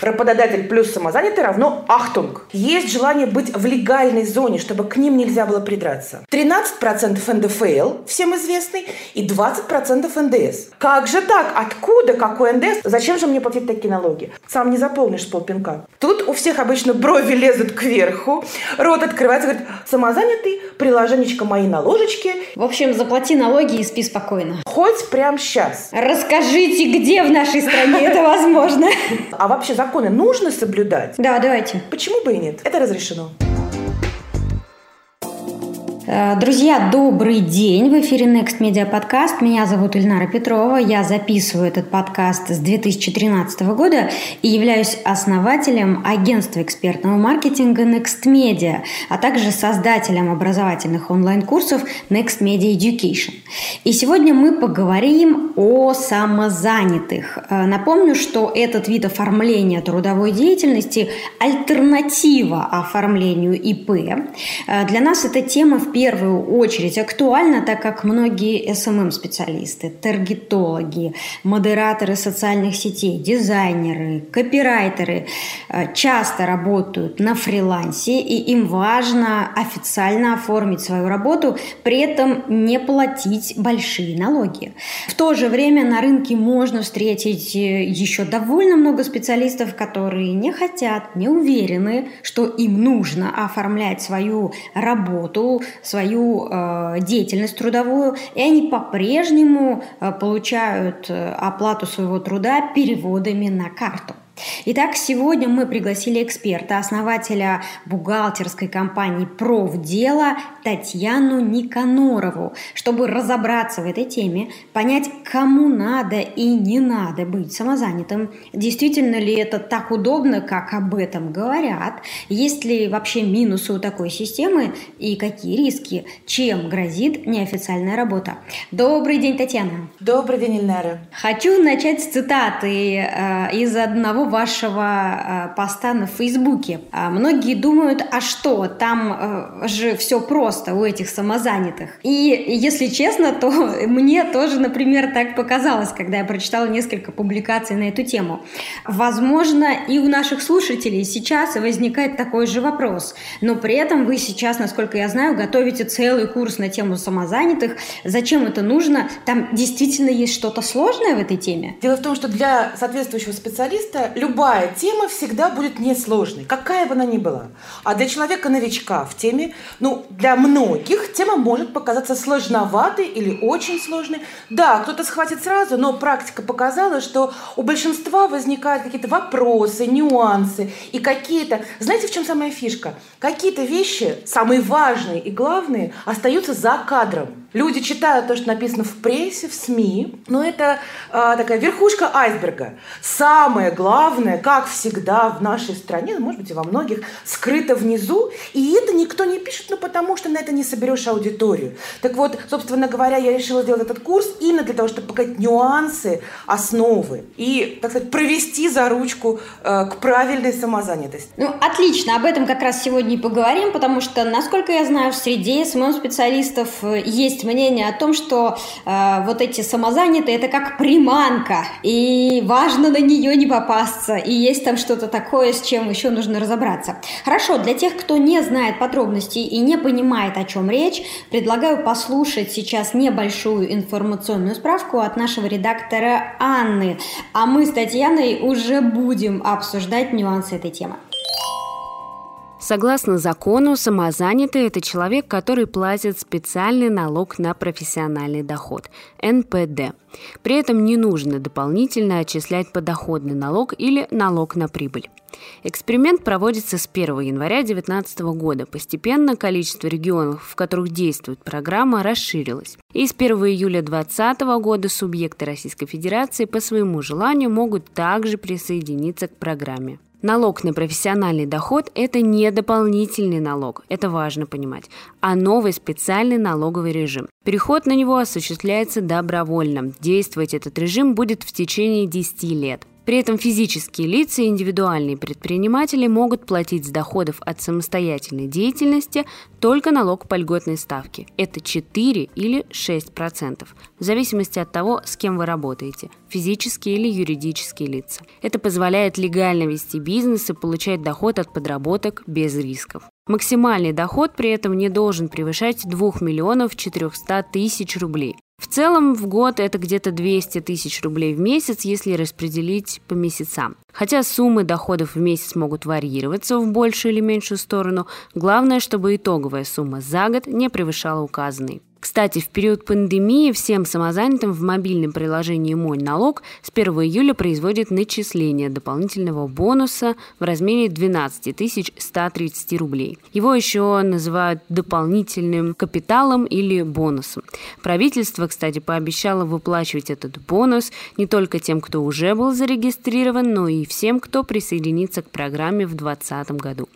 Работодатель плюс самозанятый равно ахтунг. Есть желание быть в легальной зоне, чтобы к ним нельзя было придраться. 13% НДФЛ, всем известный, и 20% НДС. Как же так? Откуда? Какой НДС? Зачем же мне платить такие налоги? Сам не заполнишь полпинка. Тут у всех обычно брови лезут кверху, рот открывается, говорит, самозанятый, приложенечко мои наложечки. В общем, заплати налоги и спи спокойно. Хоть прямо сейчас. Расскажите, где в нашей стране это возможно? А вообще законы нужно соблюдать? Да, давайте. Почему бы и нет? Это разрешено. Э, друзья, добрый день! В эфире Next Media Podcast. Меня зовут Ильнара Петрова. Я записываю этот подкаст с 2013 года и являюсь основателем агентства экспертного маркетинга Next Media, а также создателем образовательных онлайн-курсов Next Media Education. И сегодня мы поговорим о самозанятых. Э, напомню, что этот вид оформления трудовой деятельности – альтернатива оформлению ИП. Э, для нас эта тема в первую очередь актуально, так как многие SMM-специалисты, таргетологи, модераторы социальных сетей, дизайнеры, копирайтеры э, часто работают на фрилансе, и им важно официально оформить свою работу, при этом не платить большие налоги. В то же время на рынке можно встретить э, еще довольно много специалистов, которые не хотят, не уверены, что им нужно оформлять свою работу, свою э, деятельность трудовую, и они по-прежнему э, получают э, оплату своего труда переводами на карту. Итак, сегодня мы пригласили эксперта, основателя бухгалтерской компании «Профдело» Татьяну Никанорову, чтобы разобраться в этой теме, понять, кому надо и не надо быть самозанятым, действительно ли это так удобно, как об этом говорят, есть ли вообще минусы у такой системы и какие риски, чем грозит неофициальная работа. Добрый день, Татьяна. Добрый день, Ильнара. Хочу начать с цитаты э, из одного вашего э, поста на Фейсбуке. А многие думают, а что, там э, же все просто у этих самозанятых. И если честно, то мне тоже, например, так показалось, когда я прочитала несколько публикаций на эту тему. Возможно, и у наших слушателей сейчас возникает такой же вопрос. Но при этом вы сейчас, насколько я знаю, готовите целый курс на тему самозанятых. Зачем это нужно? Там действительно есть что-то сложное в этой теме? Дело в том, что для соответствующего специалиста любая тема всегда будет несложной, какая бы она ни была. А для человека-новичка в теме, ну, для многих тема может показаться сложноватой или очень сложной. Да, кто-то схватит сразу, но практика показала, что у большинства возникают какие-то вопросы, нюансы и какие-то... Знаете, в чем самая фишка? Какие-то вещи, самые важные и главные, остаются за кадром. Люди читают то, что написано в прессе, в СМИ, но это э, такая верхушка айсберга. Самое главное, как всегда в нашей стране, может быть и во многих, скрыто внизу, и это никто не пишет, ну потому что на это не соберешь аудиторию. Так вот, собственно говоря, я решила сделать этот курс именно для того, чтобы показать нюансы, основы и, так сказать, провести за ручку э, к правильной самозанятости. Ну, отлично, об этом как раз сегодня и поговорим, потому что, насколько я знаю, в среде СММ-специалистов э, есть мнение о том, что э, вот эти самозанятые это как приманка, и важно на нее не попасться, и есть там что-то такое, с чем еще нужно разобраться. Хорошо, для тех, кто не знает подробностей и не понимает, о чем речь, предлагаю послушать сейчас небольшую информационную справку от нашего редактора Анны, а мы с Татьяной уже будем обсуждать нюансы этой темы. Согласно закону, самозанятый – это человек, который платит специальный налог на профессиональный доход – НПД. При этом не нужно дополнительно отчислять подоходный налог или налог на прибыль. Эксперимент проводится с 1 января 2019 года. Постепенно количество регионов, в которых действует программа, расширилось. И с 1 июля 2020 года субъекты Российской Федерации по своему желанию могут также присоединиться к программе. Налог на профессиональный доход – это не дополнительный налог, это важно понимать, а новый специальный налоговый режим. Переход на него осуществляется добровольно. Действовать этот режим будет в течение 10 лет. При этом физические лица и индивидуальные предприниматели могут платить с доходов от самостоятельной деятельности только налог по льготной ставке. Это 4 или 6%, в зависимости от того, с кем вы работаете – физические или юридические лица. Это позволяет легально вести бизнес и получать доход от подработок без рисков. Максимальный доход при этом не должен превышать 2 миллионов 400 тысяч рублей. В целом в год это где-то 200 тысяч рублей в месяц, если распределить по месяцам. Хотя суммы доходов в месяц могут варьироваться в большую или меньшую сторону, главное, чтобы итоговая сумма за год не превышала указанной. Кстати, в период пандемии всем самозанятым в мобильном приложении «Мой налог» с 1 июля производит начисление дополнительного бонуса в размере 12 130 рублей. Его еще называют дополнительным капиталом или бонусом. Правительство, кстати, пообещало выплачивать этот бонус не только тем, кто уже был зарегистрирован, но и всем, кто присоединится к программе в 2020 году.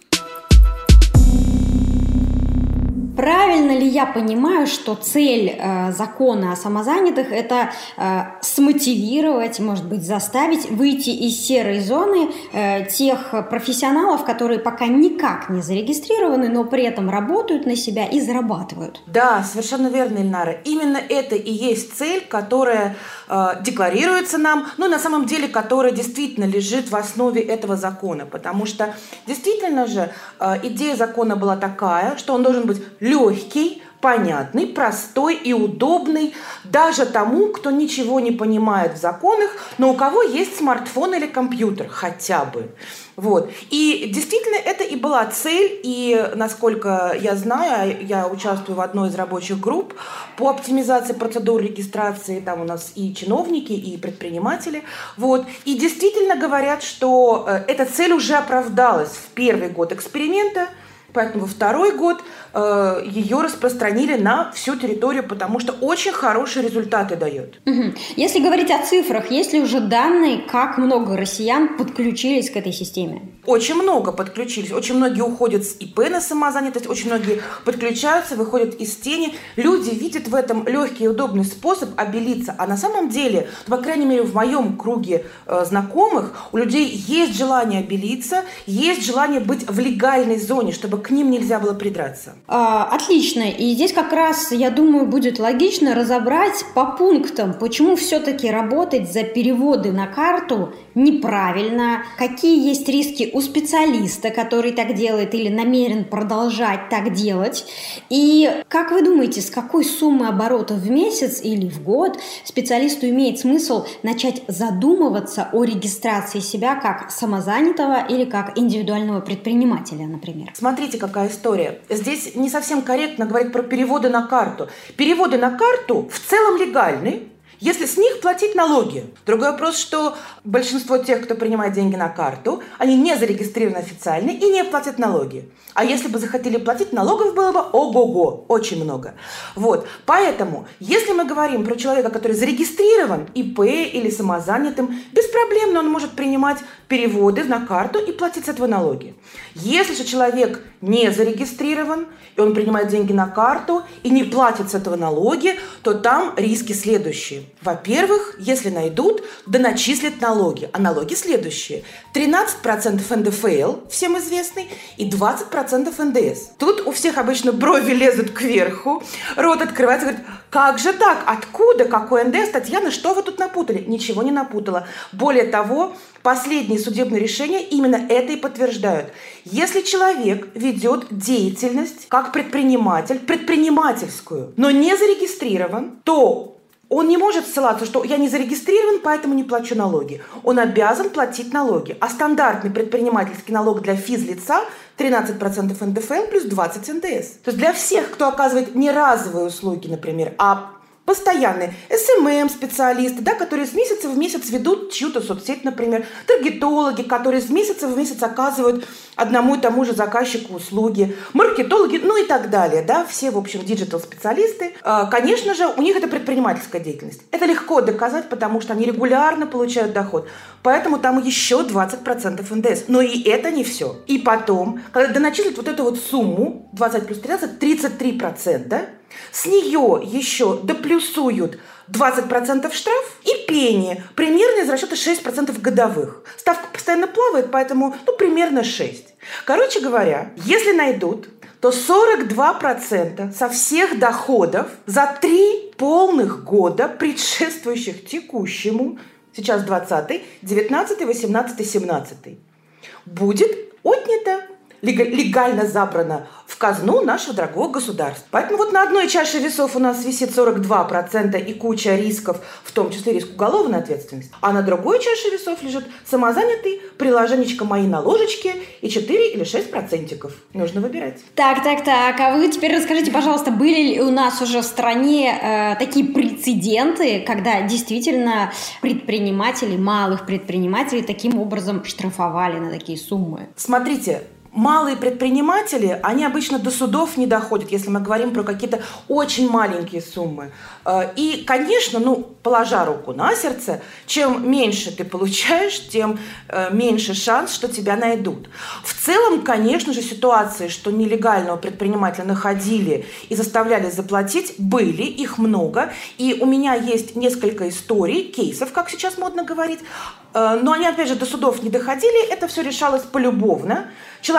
Правильно ли я понимаю, что цель э, закона о самозанятых – это э, смотивировать, может быть, заставить выйти из серой зоны э, тех профессионалов, которые пока никак не зарегистрированы, но при этом работают на себя и зарабатывают? Да, совершенно верно, Ильнара. Именно это и есть цель, которая э, декларируется нам, ну, на самом деле, которая действительно лежит в основе этого закона, потому что действительно же э, идея закона была такая, что он должен быть легкий, понятный, простой и удобный даже тому, кто ничего не понимает в законах, но у кого есть смартфон или компьютер хотя бы. Вот. И действительно это и была цель, и насколько я знаю, я участвую в одной из рабочих групп по оптимизации процедур регистрации, там у нас и чиновники, и предприниматели, вот. И действительно говорят, что э, эта цель уже оправдалась в первый год эксперимента – Поэтому второй год э, ее распространили на всю территорию, потому что очень хорошие результаты дает. Угу. Если говорить о цифрах, есть ли уже данные, как много россиян подключились к этой системе? Очень много подключились. Очень многие уходят с ИП на самозанятость, очень многие подключаются, выходят из тени. Люди видят в этом легкий и удобный способ обелиться. А на самом деле, по крайней мере, в моем круге э, знакомых, у людей есть желание обелиться, есть желание быть в легальной зоне, чтобы к ним нельзя было придраться. А, отлично. И здесь как раз, я думаю, будет логично разобрать по пунктам, почему все-таки работать за переводы на карту неправильно, какие есть риски у специалиста, который так делает или намерен продолжать так делать. И как вы думаете, с какой суммы оборотов в месяц или в год специалисту имеет смысл начать задумываться о регистрации себя как самозанятого или как индивидуального предпринимателя, например? Смотрите, какая история. Здесь не совсем корректно говорить про переводы на карту. Переводы на карту в целом легальны, если с них платить налоги. Другой вопрос, что большинство тех, кто принимает деньги на карту, они не зарегистрированы официально и не платят налоги. А если бы захотели платить, налогов было бы ого-го, очень много. Вот. Поэтому, если мы говорим про человека, который зарегистрирован ИП или самозанятым, беспроблемно он может принимать переводы на карту и платить с этого налоги. Если же человек не зарегистрирован, и он принимает деньги на карту и не платит с этого налоги, то там риски следующие. Во-первых, если найдут, да начислят налоги. А налоги следующие. 13% НДФЛ, всем известный, и 20% НДС. Тут у всех обычно брови лезут кверху, рот открывается, говорит, как же так? Откуда? Какой НДС? Татьяна, что вы тут напутали? Ничего не напутала. Более того, последние судебные решения именно это и подтверждают. Если человек ведет деятельность как предприниматель, предпринимательскую, но не зарегистрирован, то он не может ссылаться, что я не зарегистрирован, поэтому не плачу налоги. Он обязан платить налоги. А стандартный предпринимательский налог для физлица 13% НДФЛ плюс 20 НДС. То есть для всех, кто оказывает не разовые услуги, например, а постоянные СММ-специалисты, да, которые с месяца в месяц ведут чью-то соцсеть, например, таргетологи, которые с месяца в месяц оказывают одному и тому же заказчику услуги, маркетологи, ну и так далее, да, все, в общем, digital -специалисты. А, конечно же, у них это предпринимательская деятельность. Это легко доказать, потому что они регулярно получают доход. Поэтому там еще 20% НДС. Но и это не все. И потом, когда доначислить вот эту вот сумму, 20 плюс 13, 33%, с нее еще доплюсуют 20% штраф и пени, примерно из расчета 6% годовых. Ставка постоянно плавает, поэтому ну, примерно 6. Короче говоря, если найдут, то 42% со всех доходов за три полных года, предшествующих текущему, сейчас 20 19 18 17 будет отнято легально забрано в казну нашего дорогого государства. Поэтому вот на одной чаше весов у нас висит 42% и куча рисков, в том числе риск уголовной ответственности. А на другой чаше весов лежит самозанятый, приложенечко мои на ложечке и 4 или 6 процентиков. Нужно выбирать. Так, так, так. А вы теперь расскажите, пожалуйста, были ли у нас уже в стране э, такие прецеденты, когда действительно предприниматели, малых предпринимателей таким образом штрафовали на такие суммы? Смотрите, Малые предприниматели, они обычно до судов не доходят, если мы говорим про какие-то очень маленькие суммы. Э, и, конечно, ну, положа руку на сердце, чем меньше ты получаешь, тем э, меньше шанс, что тебя найдут. В целом, конечно же, ситуации, что нелегального предпринимателя находили и заставляли заплатить, были, их много. И у меня есть несколько историй, кейсов, как сейчас модно говорить, э, но они, опять же, до судов не доходили, это все решалось полюбовно.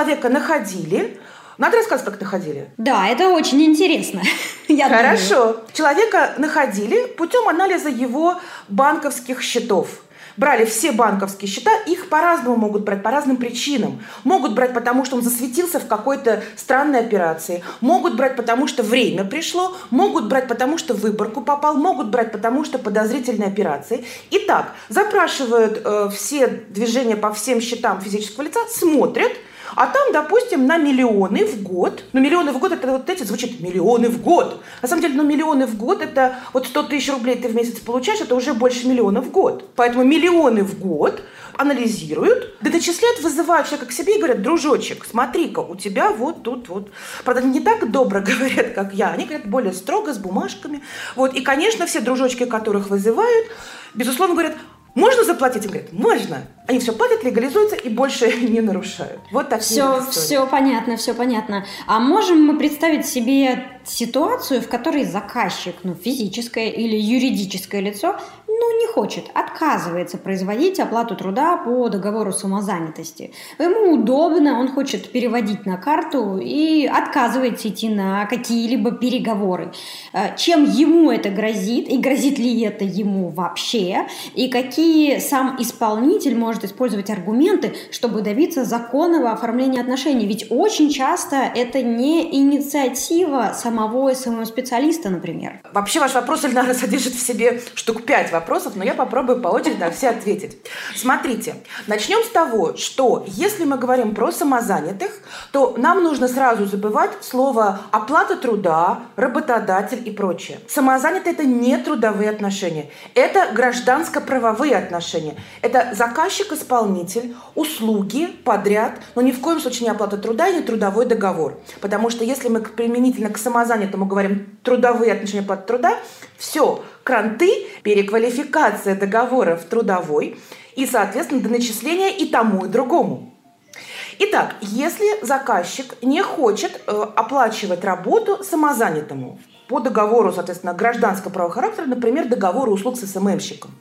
Человека находили, надо рассказать, как находили? Да, это очень интересно. Я Хорошо. Думаю. Человека находили путем анализа его банковских счетов. Брали все банковские счета, их по-разному могут брать, по разным причинам. Могут брать, потому что он засветился в какой-то странной операции. Могут брать, потому что время пришло. Могут брать, потому что в выборку попал. Могут брать, потому что подозрительные операции. Итак, запрашивают э, все движения по всем счетам физического лица, смотрят – а там, допустим, на миллионы в год, ну миллионы в год, это вот эти звучит миллионы в год. На самом деле, ну миллионы в год, это вот 100 тысяч рублей ты в месяц получаешь, это уже больше миллиона в год. Поэтому миллионы в год анализируют, да начисляют, вызывают человека к себе и говорят, дружочек, смотри-ка, у тебя вот тут вот. Правда, не так добро говорят, как я, они говорят более строго, с бумажками. Вот. И, конечно, все дружочки, которых вызывают, безусловно, говорят, можно заплатить? Он говорит, можно. Они все платят, легализуются и больше не нарушают. Вот так все, все понятно, все понятно. А можем мы представить себе ситуацию, в которой заказчик, ну, физическое или юридическое лицо, ну, не хочет, отказывается производить оплату труда по договору самозанятости. Ему удобно, он хочет переводить на карту и отказывается идти на какие-либо переговоры. Э, чем ему это грозит, и грозит ли это ему вообще, и какие сам исполнитель может использовать аргументы, чтобы добиться законного оформления отношений. Ведь очень часто это не инициатива самого СММ-специалиста, например. Вообще ваш вопрос, Эльнара, содержит в себе штук пять вопросов вопросов, но я попробую по очереди на все ответить. Смотрите, начнем с того, что если мы говорим про самозанятых, то нам нужно сразу забывать слово оплата труда, работодатель и прочее. Самозанятые – это не трудовые отношения. Это гражданско-правовые отношения. Это заказчик-исполнитель, услуги подряд, но ни в коем случае не оплата труда и не трудовой договор. Потому что если мы применительно к самозанятому говорим трудовые отношения, оплата труда, все, кранты, переквалификация договора в трудовой и, соответственно, доначисление и тому, и другому. Итак, если заказчик не хочет э, оплачивать работу самозанятому по договору, соответственно, гражданского права характера, например, договору услуг с СММщиком,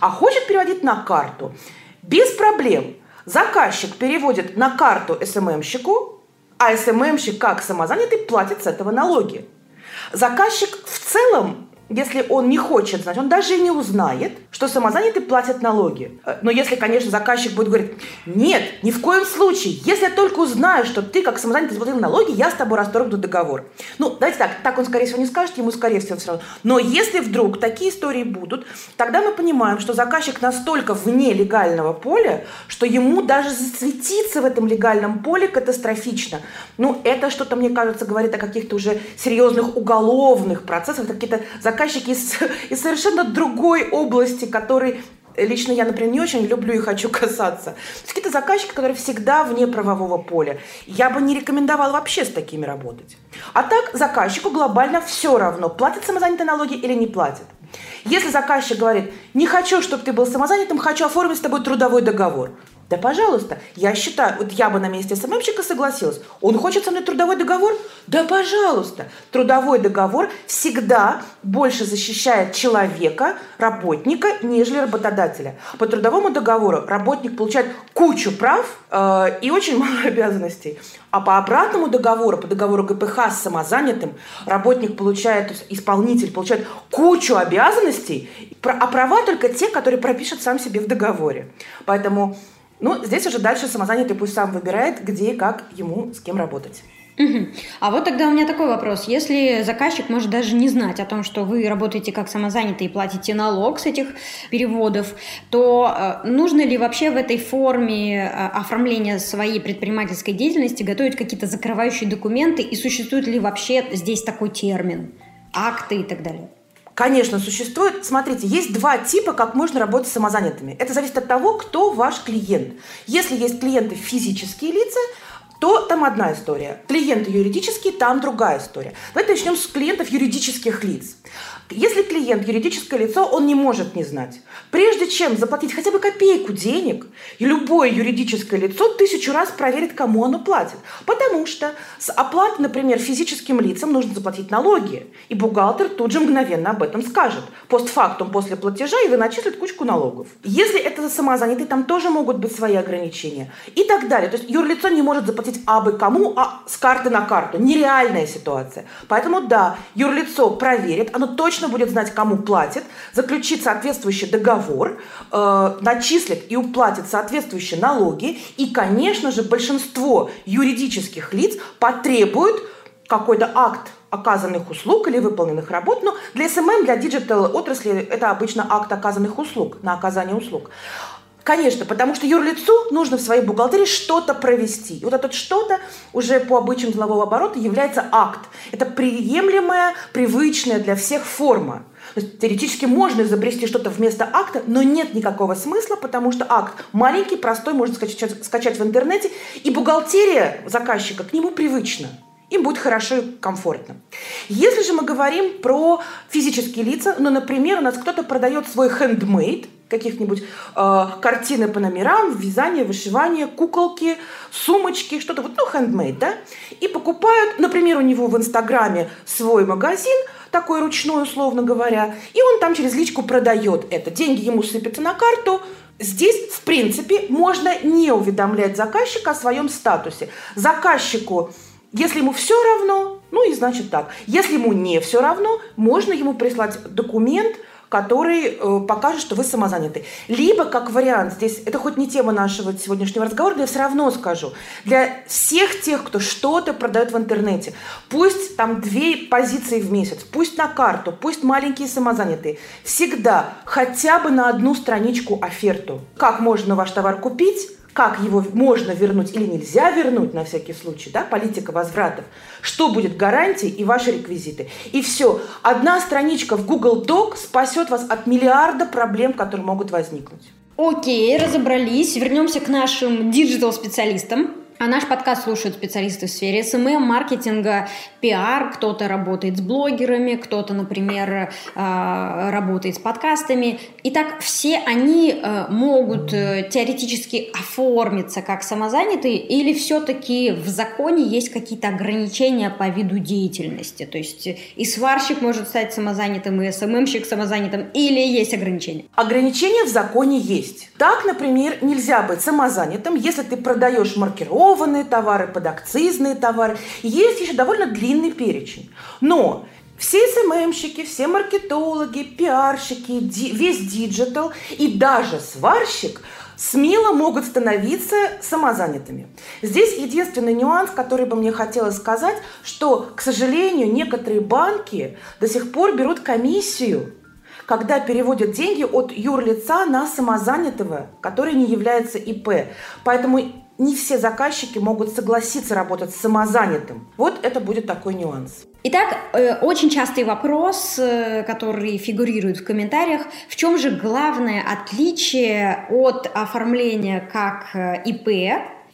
а хочет переводить на карту, без проблем заказчик переводит на карту СММщику, а СММщик как самозанятый платит с этого налоги. Заказчик в целом если он не хочет знать, он даже не узнает, что самозанятые платят налоги. Э, но если, конечно, заказчик будет говорить, нет, ни в коем случае, если я только узнаю, что ты как самозанятый заплатил налоги, я с тобой расторгну договор. Ну, давайте так, так он, скорее всего, не скажет, ему, скорее всего, все равно. Но если вдруг такие истории будут, тогда мы понимаем, что заказчик настолько вне легального поля, что ему даже засветиться в этом легальном поле катастрофично. Ну, это что-то, мне кажется, говорит о каких-то уже серьезных уголовных процессах, какие-то заказчики из, из совершенно другой области, который лично я, например, не очень люблю и хочу касаться. Какие-то заказчики, которые всегда вне правового поля. Я бы не рекомендовала вообще с такими работать. А так заказчику глобально все равно, платит самозанятые налоги или не платит. Если заказчик говорит, не хочу, чтобы ты был самозанятым, хочу оформить с тобой трудовой договор. Да, пожалуйста. Я считаю, вот я бы на месте СММщика согласилась. Он хочет со мной трудовой договор? Да, пожалуйста. Трудовой договор всегда больше защищает человека, работника, нежели работодателя. По трудовому договору работник получает кучу прав э, и очень мало обязанностей. А по обратному договору, по договору ГПХ с самозанятым, работник получает, исполнитель получает кучу обязанностей, а права только те, которые пропишет сам себе в договоре. Поэтому ну, здесь уже дальше самозанятый пусть сам выбирает, где и как ему с кем работать. Угу. А вот тогда у меня такой вопрос. Если заказчик может даже не знать о том, что вы работаете как самозанятый и платите налог с этих переводов, то э, нужно ли вообще в этой форме э, оформления своей предпринимательской деятельности готовить какие-то закрывающие документы и существует ли вообще здесь такой термин? Акты и так далее? Конечно, существует. Смотрите, есть два типа, как можно работать с самозанятыми. Это зависит от того, кто ваш клиент. Если есть клиенты физические лица, то там одна история. Клиенты юридические, там другая история. Давайте начнем с клиентов юридических лиц. Если клиент юридическое лицо, он не может не знать. Прежде чем заплатить хотя бы копейку денег, любое юридическое лицо тысячу раз проверит, кому оно платит. Потому что с оплаты, например, физическим лицам нужно заплатить налоги. И бухгалтер тут же мгновенно об этом скажет. Постфактум после платежа и вы начислят кучку налогов. Если это самозанятый, там тоже могут быть свои ограничения. И так далее. То есть юрлицо не может заплатить абы кому, а с карты на карту. Нереальная ситуация. Поэтому да, юрлицо проверит, оно точно точно будет знать, кому платит, заключит соответствующий договор, э, начислит и уплатит соответствующие налоги. И, конечно же, большинство юридических лиц потребуют какой-то акт оказанных услуг или выполненных работ. Но для SMM, для digital отрасли это обычно акт оказанных услуг, на оказание услуг. Конечно, потому что юрлицу нужно в своей бухгалтерии что-то провести. И вот это что-то уже по обычаям делового оборота является акт. Это приемлемая, привычная для всех форма. То есть теоретически можно изобрести что-то вместо акта, но нет никакого смысла, потому что акт маленький, простой, можно скачать, скачать в интернете, и бухгалтерия заказчика к нему привычна. Им будет хорошо и комфортно. Если же мы говорим про физические лица, ну, например, у нас кто-то продает свой handmade, каких-нибудь э, картины по номерам, вязание, вышивание, куколки, сумочки, что-то вот, ну, handmade, да, и покупают, например, у него в Инстаграме свой магазин, такой ручной, условно говоря, и он там через личку продает это. Деньги ему сыпятся на карту, Здесь, в принципе, можно не уведомлять заказчика о своем статусе. Заказчику, если ему все равно, ну и значит так. Если ему не все равно, можно ему прислать документ – который э, покажет, что вы самозаняты. Либо, как вариант, здесь это хоть не тема нашего сегодняшнего разговора, но я все равно скажу, для всех тех, кто что-то продает в интернете, пусть там две позиции в месяц, пусть на карту, пусть маленькие самозанятые, всегда хотя бы на одну страничку оферту. Как можно ваш товар купить, как его можно вернуть или нельзя вернуть на всякий случай, да, политика возвратов, что будет гарантией и ваши реквизиты. И все. Одна страничка в Google Doc спасет вас от миллиарда проблем, которые могут возникнуть. Окей, разобрались. Вернемся к нашим digital-специалистам. А наш подкаст слушают специалисты в сфере SMM, маркетинга, пиар. Кто-то работает с блогерами, кто-то, например, а, работает с подкастами. Итак, все они э, могут э, теоретически оформиться как самозанятые или все-таки в законе есть какие-то ограничения по виду деятельности? То есть и сварщик может стать самозанятым, и СММщик самозанятым, или есть ограничения? Ограничения в законе есть. Так, например, нельзя быть самозанятым, если ты продаешь маркировку, упакованные товары, подакцизные товары. Есть еще довольно длинный перечень. Но все SMMщики, все маркетологи, пиарщики, ди, весь digital и даже сварщик смело могут становиться самозанятыми. Здесь единственный нюанс, который бы мне хотелось сказать, что, к сожалению, некоторые банки до сих пор берут комиссию когда переводят деньги от юрлица на самозанятого, который не является ИП. Поэтому не все заказчики могут согласиться работать с самозанятым. Вот это будет такой нюанс. Итак, э, очень частый вопрос, э, который фигурирует в комментариях, в чем же главное отличие от оформления как э, ИП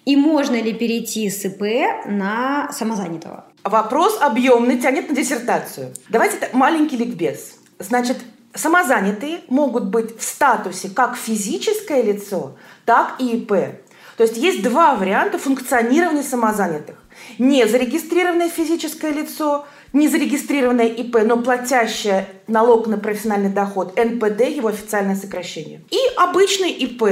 и можно ли перейти с ИП на самозанятого? Вопрос объемный, тянет на диссертацию. Давайте маленький ликбез. Значит, самозанятые могут быть в статусе как физическое лицо, так и ИП. То есть есть два варианта функционирования самозанятых. Незарегистрированное физическое лицо, незарегистрированное ИП, но платящее налог на профессиональный доход, НПД, его официальное сокращение. И обычный ИП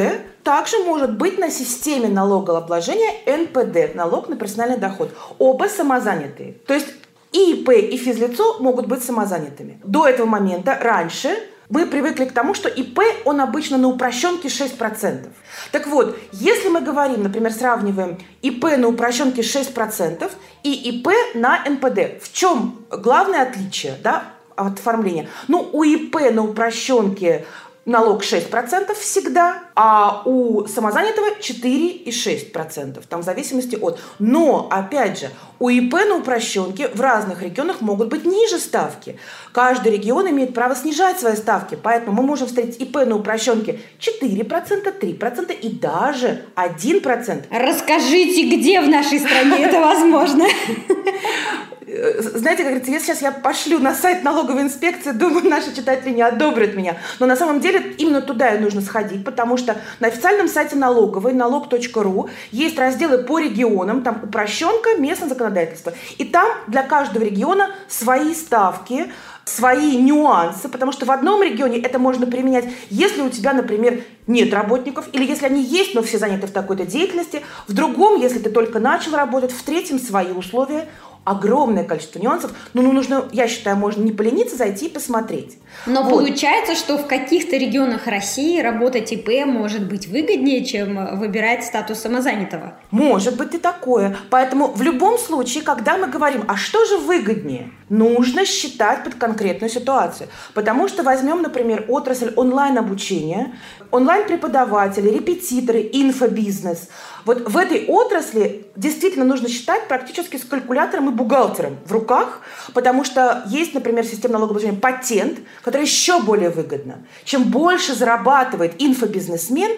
также может быть на системе налогообложения НПД, налог на профессиональный доход. Оба самозанятые. То есть и ИП, и физлицо могут быть самозанятыми. До этого момента, раньше, мы привыкли к тому, что ИП, он обычно на упрощенке 6%. Так вот, если мы говорим, например, сравниваем ИП на упрощенке 6% и ИП на НПД, в чем главное отличие да, от оформления? Ну, у ИП на упрощенке налог 6% всегда, а у самозанятого 4,6%, там в зависимости от. Но, опять же, у ИП на упрощенке в разных регионах могут быть ниже ставки. Каждый регион имеет право снижать свои ставки, поэтому мы можем встретить ИП на упрощенке 4%, 3% и даже 1%. Расскажите, где в нашей стране это возможно? знаете, как говорится, если сейчас я пошлю на сайт налоговой инспекции, думаю, наши читатели не одобрят меня. Но на самом деле именно туда и нужно сходить, потому что на официальном сайте налоговой, налог.ру, есть разделы по регионам, там упрощенка, местное законодательство. И там для каждого региона свои ставки, свои нюансы, потому что в одном регионе это можно применять, если у тебя, например, нет работников, или если они есть, но все заняты в такой-то деятельности, в другом, если ты только начал работать, в третьем свои условия, огромное количество нюансов. Но ну, нужно, я считаю, можно не полениться, зайти и посмотреть. Но вот. получается, что в каких-то регионах России работать ИП может быть выгоднее, чем выбирать статус самозанятого. Может быть и такое. Поэтому в любом случае, когда мы говорим, а что же выгоднее, нужно считать под конкретную ситуацию. Потому что возьмем, например, отрасль онлайн-обучения, онлайн-преподаватели, репетиторы, инфобизнес – вот в этой отрасли действительно нужно считать практически с калькулятором и бухгалтером в руках, потому что есть, например, система налогообложения патент, которая еще более выгодна. Чем больше зарабатывает инфобизнесмен,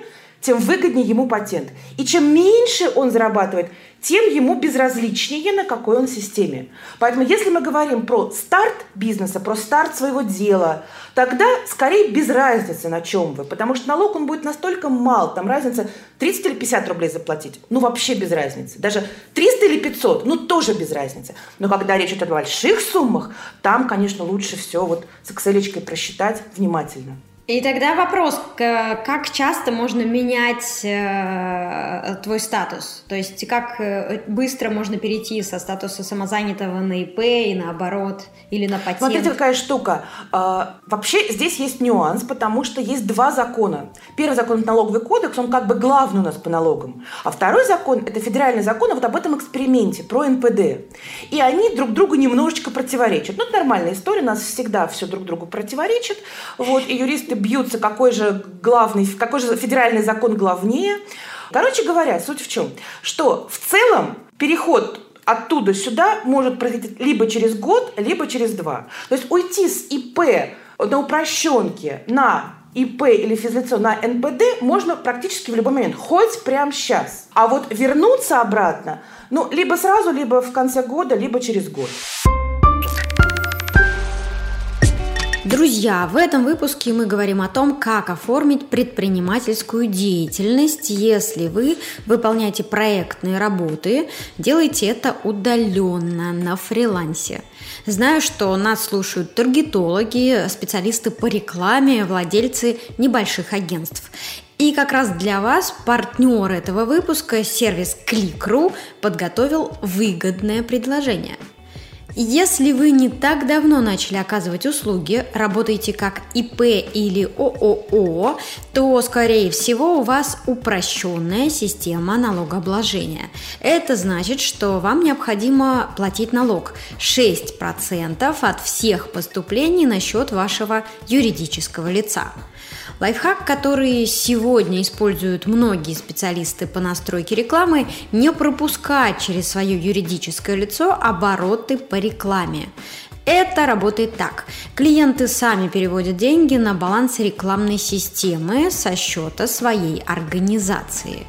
тем выгоднее ему патент. И чем меньше он зарабатывает, тем ему безразличнее, на какой он системе. Поэтому если мы говорим про старт бизнеса, про старт своего дела, тогда скорее без разницы, на чем вы. Потому что налог он будет настолько мал, там разница 30 или 50 рублей заплатить, ну вообще без разницы. Даже 300 или 500, ну тоже без разницы. Но когда речь идет о больших суммах, там, конечно, лучше все вот с Excel просчитать внимательно. И тогда вопрос, как часто можно менять э, твой статус? То есть как э, быстро можно перейти со статуса самозанятого на ИП и наоборот, или на патент? Смотрите, какая штука. А, вообще здесь есть нюанс, потому что есть два закона. Первый закон – это налоговый кодекс, он как бы главный у нас по налогам. А второй закон – это федеральный закон, а вот об этом эксперименте, про НПД. И они друг другу немножечко противоречат. Ну, это нормальная история, у нас всегда все друг другу противоречит. Вот, и юристы юристы бьются, какой же главный, какой же федеральный закон главнее. Короче говоря, суть в чем? Что в целом переход оттуда сюда может произойти либо через год, либо через два. То есть уйти с ИП на упрощенке на ИП или физлицо на НПД можно практически в любой момент, хоть прямо сейчас. А вот вернуться обратно, ну, либо сразу, либо в конце года, либо через год. Друзья, в этом выпуске мы говорим о том, как оформить предпринимательскую деятельность, если вы выполняете проектные работы, делаете это удаленно, на фрилансе. Знаю, что нас слушают таргетологи, специалисты по рекламе, владельцы небольших агентств. И как раз для вас партнер этого выпуска, сервис Click.ru, подготовил выгодное предложение – если вы не так давно начали оказывать услуги, работаете как ИП или ООО, то, скорее всего, у вас упрощенная система налогообложения. Это значит, что вам необходимо платить налог 6% от всех поступлений на счет вашего юридического лица. Лайфхак, который сегодня используют многие специалисты по настройке рекламы, не пропускать через свое юридическое лицо обороты по рекламе. Это работает так. Клиенты сами переводят деньги на баланс рекламной системы со счета своей организации.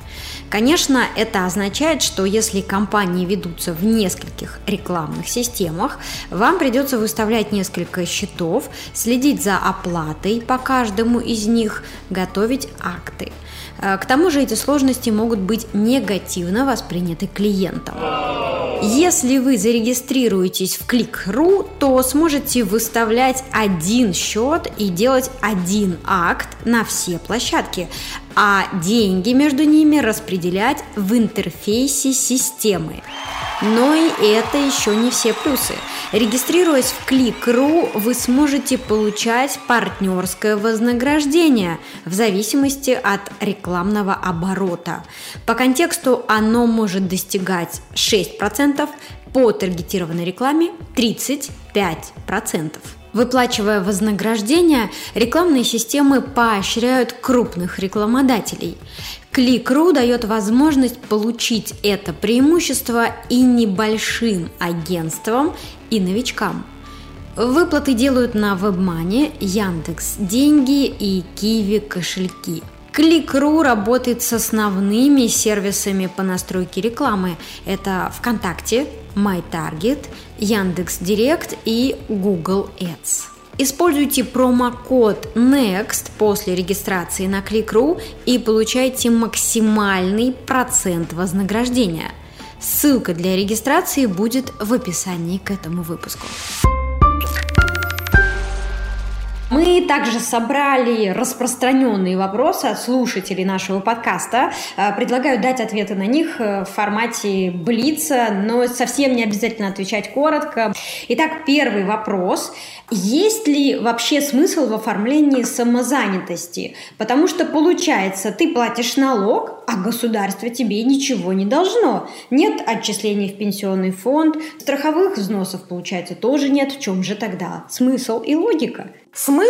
Конечно, это означает, что если компании ведутся в нескольких рекламных системах, вам придется выставлять несколько счетов, следить за оплатой по каждому из них, готовить акты. К тому же эти сложности могут быть негативно восприняты клиентом. Если вы зарегистрируетесь в Click.ru, то сможете выставлять один счет и делать один акт на все площадки, а деньги между ними распределять в интерфейсе системы. Но и это еще не все плюсы. Регистрируясь в Click.ru, вы сможете получать партнерское вознаграждение в зависимости от рекламного оборота. По контексту оно может достигать 6%, по таргетированной рекламе 35%. Выплачивая вознаграждение, рекламные системы поощряют крупных рекламодателей. Клик.ру дает возможность получить это преимущество и небольшим агентствам, и новичкам. Выплаты делают на WebMoney, Яндекс Деньги и Киви кошельки. Клик.ру работает с основными сервисами по настройке рекламы. Это ВКонтакте, MyTarget, Яндекс Директ и Google Ads. Используйте промокод NEXT после регистрации на Click.ru и получайте максимальный процент вознаграждения. Ссылка для регистрации будет в описании к этому выпуску. Мы также собрали распространенные вопросы от слушателей нашего подкаста. Э, предлагаю дать ответы на них э, в формате Блица, но совсем не обязательно отвечать коротко. Итак, первый вопрос. Есть ли вообще смысл в оформлении самозанятости? Потому что получается, ты платишь налог, а государство тебе ничего не должно. Нет отчислений в пенсионный фонд, страховых взносов, получается, тоже нет. В чем же тогда смысл и логика?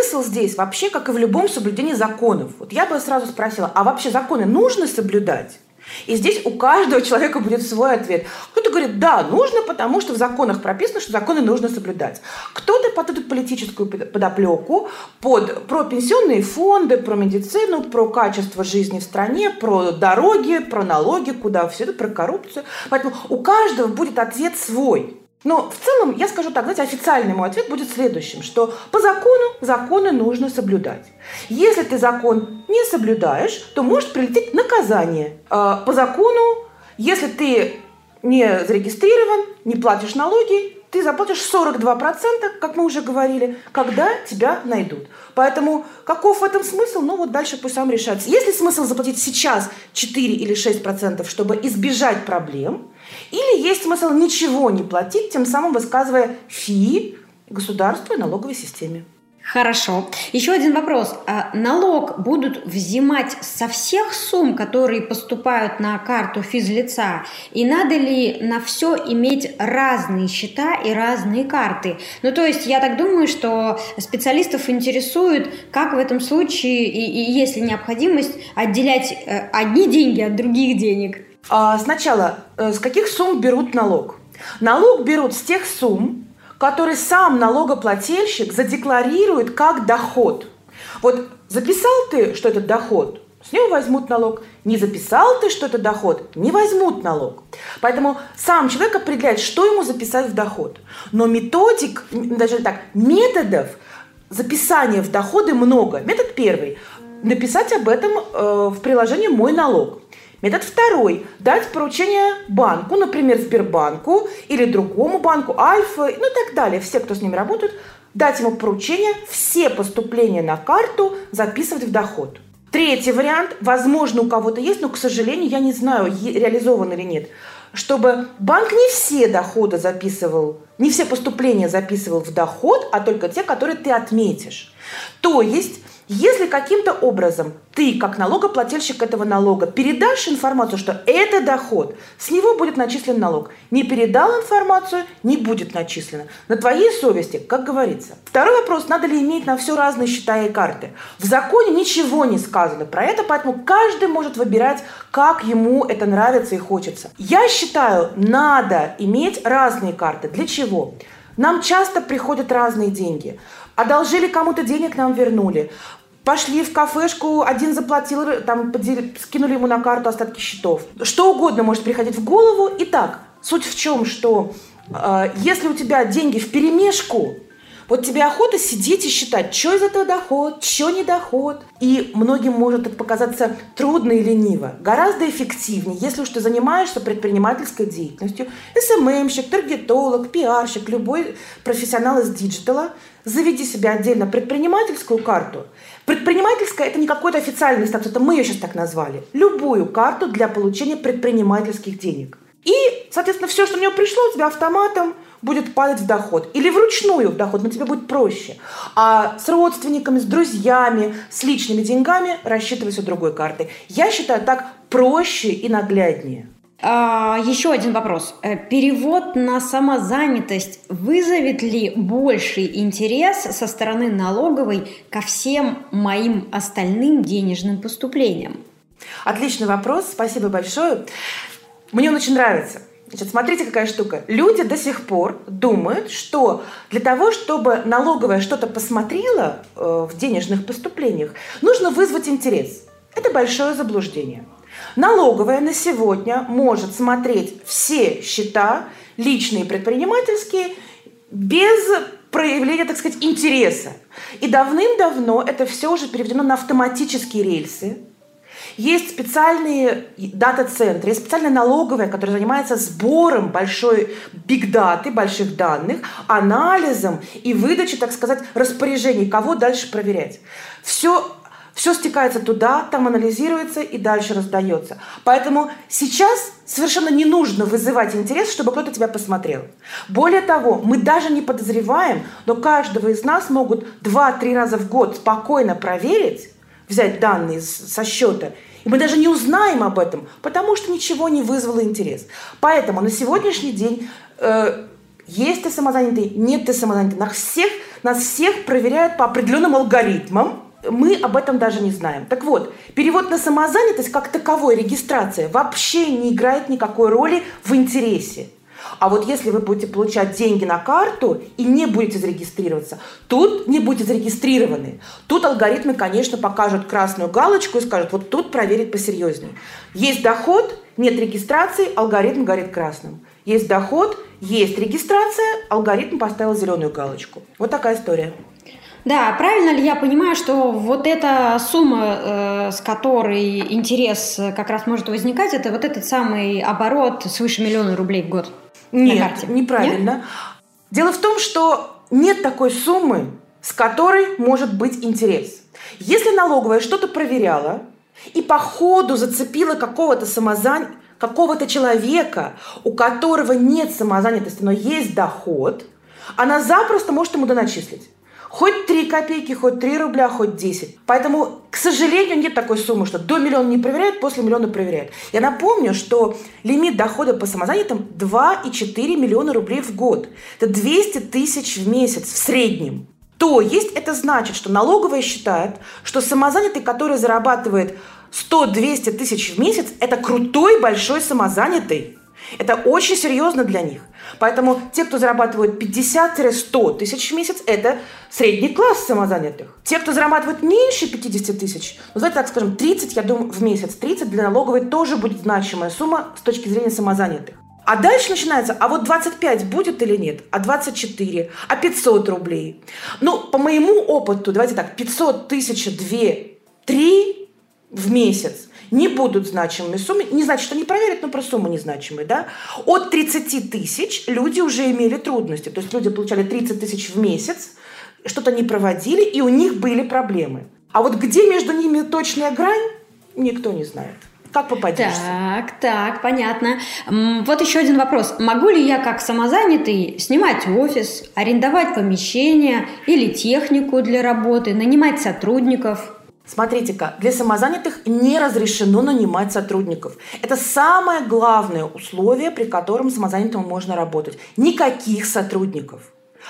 Смысл здесь вообще, как и в любом соблюдении законов. Вот я бы сразу спросила, а вообще законы нужно соблюдать? И здесь у каждого человека будет свой ответ. Кто-то говорит, да, нужно, потому что в законах прописано, что законы нужно соблюдать. Кто-то под эту политическую подоплеку, под, про пенсионные фонды, про медицину, про качество жизни в стране, про дороги, про налоги, куда все это, про коррупцию. Поэтому у каждого будет ответ свой. Но в целом, я скажу так, знаете, официальный мой ответ будет следующим, что по закону законы нужно соблюдать. Если ты закон не соблюдаешь, то может прилететь наказание. А, по закону, если ты не зарегистрирован, не платишь налоги, ты заплатишь 42%, как мы уже говорили, когда тебя найдут. Поэтому каков в этом смысл? Ну вот дальше пусть сам решается. Есть ли смысл заплатить сейчас 4 или 6%, чтобы избежать проблем? Или есть смысл ничего не платить, тем самым высказывая фи государству и налоговой системе? Хорошо. Еще один вопрос. А налог будут взимать со всех сумм, которые поступают на карту физлица? И надо ли на все иметь разные счета и разные карты? Ну, то есть, я так думаю, что специалистов интересует, как в этом случае, и, и есть ли необходимость отделять э, одни деньги от других денег? А, сначала, э, с каких сумм берут налог? Налог берут с тех сумм, которые сам налогоплательщик задекларирует как доход. Вот записал ты, что это доход, с него возьмут налог. Не записал ты, что это доход, не возьмут налог. Поэтому сам человек определяет, что ему записать в доход. Но методик, даже так, методов записания в доходы много. Метод первый – написать об этом э, в приложении «Мой налог». Метод второй – дать поручение банку, например, Сбербанку или другому банку, Альфа, ну и так далее, все, кто с ними работают, дать ему поручение все поступления на карту записывать в доход. Третий вариант, возможно, у кого-то есть, но, к сожалению, я не знаю, реализован или нет, чтобы банк не все доходы записывал, не все поступления записывал в доход, а только те, которые ты отметишь. То есть если каким-то образом ты, как налогоплательщик этого налога, передашь информацию, что это доход, с него будет начислен налог. Не передал информацию, не будет начислено. На твоей совести, как говорится. Второй вопрос, надо ли иметь на все разные счета и карты. В законе ничего не сказано про это, поэтому каждый может выбирать, как ему это нравится и хочется. Я считаю, надо иметь разные карты. Для чего? Нам часто приходят разные деньги. Одолжили кому-то денег, нам вернули. Пошли в кафешку, один заплатил, там скинули ему на карту остатки счетов. Что угодно может приходить в голову. Итак, суть в чем, что э, если у тебя деньги в перемешку, Вот тебе охота сидеть и считать, что из этого доход, что не доход. И многим может это показаться трудно и лениво. Гораздо эффективнее, если уж ты занимаешься предпринимательской деятельностью, SMMщик, таргетолог, пиарщик, любой профессионал из диджитала, заведи себе отдельно предпринимательскую карту. Предпринимательская – это не какой-то официальный статус, это мы ее сейчас так назвали. Любую карту для получения предпринимательских денег. И, соответственно, все, что у него пришло, у тебя автоматом – будет падать в доход. Или вручную в доход, но тебе будет проще. А с родственниками, с друзьями, с личными деньгами рассчитывайся другой картой. Я считаю так проще и нагляднее. А, еще один вопрос. Э, перевод на самозанятость вызовет ли больший интерес со стороны налоговой ко всем моим остальным денежным поступлениям? Отличный вопрос, спасибо большое. Мне он очень нравится. Значит, смотрите, какая штука. Люди до сих пор думают, что для того, чтобы налоговая что-то посмотрела э, в денежных поступлениях, нужно вызвать интерес. Это большое заблуждение. Налоговая на сегодня может смотреть все счета, личные предпринимательские, без проявления, так сказать, интереса. И давным-давно это все уже переведено на автоматические рельсы. Есть специальные дата-центры, есть специальная налоговая, которая занимается сбором большой биг-даты, больших данных, анализом и выдачей, так сказать, распоряжений, кого дальше проверять. Все все стекается туда, там анализируется и дальше раздается. Поэтому сейчас совершенно не нужно вызывать интерес, чтобы кто-то тебя посмотрел. Более того, мы даже не подозреваем, но каждого из нас могут 2-3 раза в год спокойно проверить, взять данные со счета, и мы даже не узнаем об этом, потому что ничего не вызвало интерес. Поэтому на сегодняшний день э, есть ты самозанятый, нет ты самозанятый. Нас всех, нас всех проверяют по определенным алгоритмам, мы об этом даже не знаем. Так вот, перевод на самозанятость как таковой, регистрация, вообще не играет никакой роли в интересе. А вот если вы будете получать деньги на карту и не будете зарегистрироваться, тут не будете зарегистрированы. Тут алгоритмы, конечно, покажут красную галочку и скажут, вот тут проверить посерьезнее. Есть доход, нет регистрации, алгоритм горит красным. Есть доход, есть регистрация, алгоритм поставил зеленую галочку. Вот такая история. Да, правильно ли я понимаю, что вот эта сумма, э, с которой интерес как раз может возникать, это вот этот самый оборот свыше миллиона рублей в год? Нет, на карте. неправильно. Нет? Дело в том, что нет такой суммы, с которой может быть интерес. Если налоговая что-то проверяла и по ходу зацепила какого-то самозан... какого-то человека, у которого нет самозанятости, но есть доход, она запросто может ему доначислить. Хоть 3 копейки, хоть 3 рубля, хоть 10. Поэтому, к сожалению, нет такой суммы, что до миллиона не проверяют, после миллиона проверяют. Я напомню, что лимит дохода по самозанятым 2,4 миллиона рублей в год. Это 200 тысяч в месяц в среднем. То есть это значит, что налоговая считает, что самозанятый, который зарабатывает 100-200 тысяч в месяц, это крутой большой самозанятый. Это очень серьезно для них. Поэтому те, кто зарабатывают 50-100 тысяч в месяц, это средний класс самозанятых. Те, кто зарабатывают меньше 50 тысяч, ну, давайте так скажем, 30, я думаю, в месяц, 30 для налоговой тоже будет значимая сумма с точки зрения самозанятых. А дальше начинается, а вот 25 будет или нет, а 24, а 500 рублей. Ну, по моему опыту, давайте так, 500 тысяч, 2, 3 в месяц не будут значимыми суммы. Не значит, что не проверят, но просто суммы незначимые. Да? От 30 тысяч люди уже имели трудности. То есть люди получали 30 тысяч в месяц, что-то не проводили, и у них были проблемы. А вот где между ними точная грань, никто не знает. Как попадешься? Так, так, понятно. Вот еще один вопрос. Могу ли я как самозанятый снимать офис, арендовать помещение или технику для работы, нанимать сотрудников? Смотрите-ка, для самозанятых не разрешено нанимать сотрудников. Это самое главное условие, при котором самозанятому можно работать. Никаких сотрудников.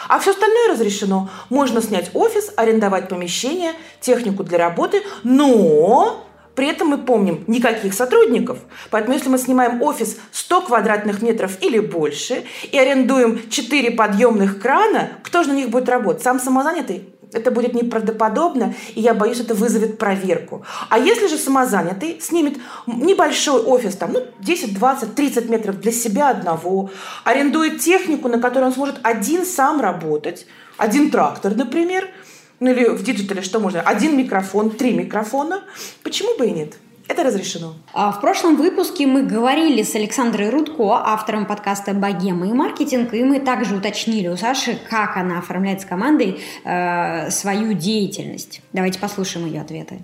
А все остальное разрешено. Можно снять офис, арендовать помещение, технику для работы, но при этом мы помним, никаких сотрудников. Поэтому если мы снимаем офис 100 квадратных метров или больше и арендуем 4 подъемных крана, кто же на них будет работать? Сам самозанятый? Это будет неправдоподобно, и я боюсь, это вызовет проверку. А если же самозанятый снимет небольшой офис, там, ну, 10, 20, 30 метров для себя одного, арендует технику, на которой он сможет один сам работать, один трактор, например, ну или в диджитале что можно, один микрофон, три микрофона, почему бы и нет? Это разрешено. А в прошлом выпуске мы говорили с Александрой Рудко, автором подкаста «Богема и маркетинг», и мы также уточнили у Саши, как она оформляет с командой э, свою деятельность. Давайте послушаем ее ответы.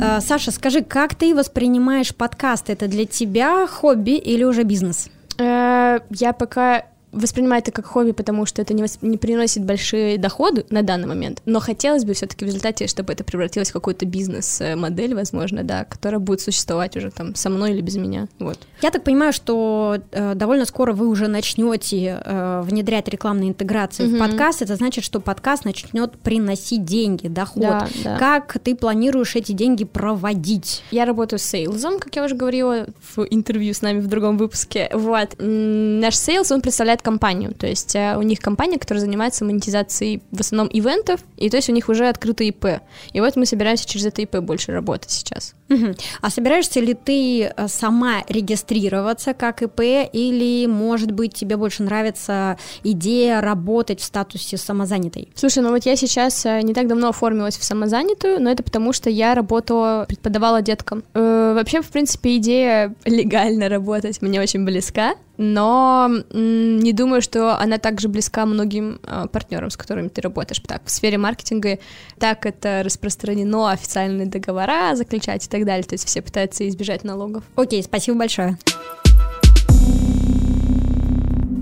Э, Саша, скажи, как ты воспринимаешь подкаст? Это для тебя хобби или уже бизнес? Э, я пока воспринимаю это как хобби, потому что это не, не приносит большие доходы на данный момент, но хотелось бы все-таки в результате, чтобы это превратилось в какую-то бизнес-модель, возможно, да, которая будет существовать уже там со мной или без меня, вот. Я так понимаю, что э, довольно скоро вы уже начнете э, внедрять рекламные интеграции mm-hmm. в подкаст, это значит, что подкаст начнет приносить деньги, доход. Да, да. Как ты планируешь эти деньги проводить? Я работаю с сейлзом, как я уже говорила в интервью с нами в другом выпуске, вот. Наш сейлз, он представляет компанию, то есть э, у них компания, которая занимается монетизацией в основном ивентов, и то есть у них уже открыто ИП. И вот мы собираемся через это ИП больше работать сейчас. Угу. А собираешься ли ты э, сама регистрироваться как ИП, или, может быть, тебе больше нравится идея работать в статусе самозанятой? Слушай, ну вот я сейчас э, не так давно оформилась в самозанятую, но это потому, что я работала, преподавала деткам. Э, вообще, в принципе, идея легально работать мне очень близка, но не думаю, что она также близка многим э, партнерам, с которыми ты работаешь. Так, в сфере маркетинга так это распространено, официальные договора заключать и так далее. То есть все пытаются избежать налогов. Окей, спасибо большое.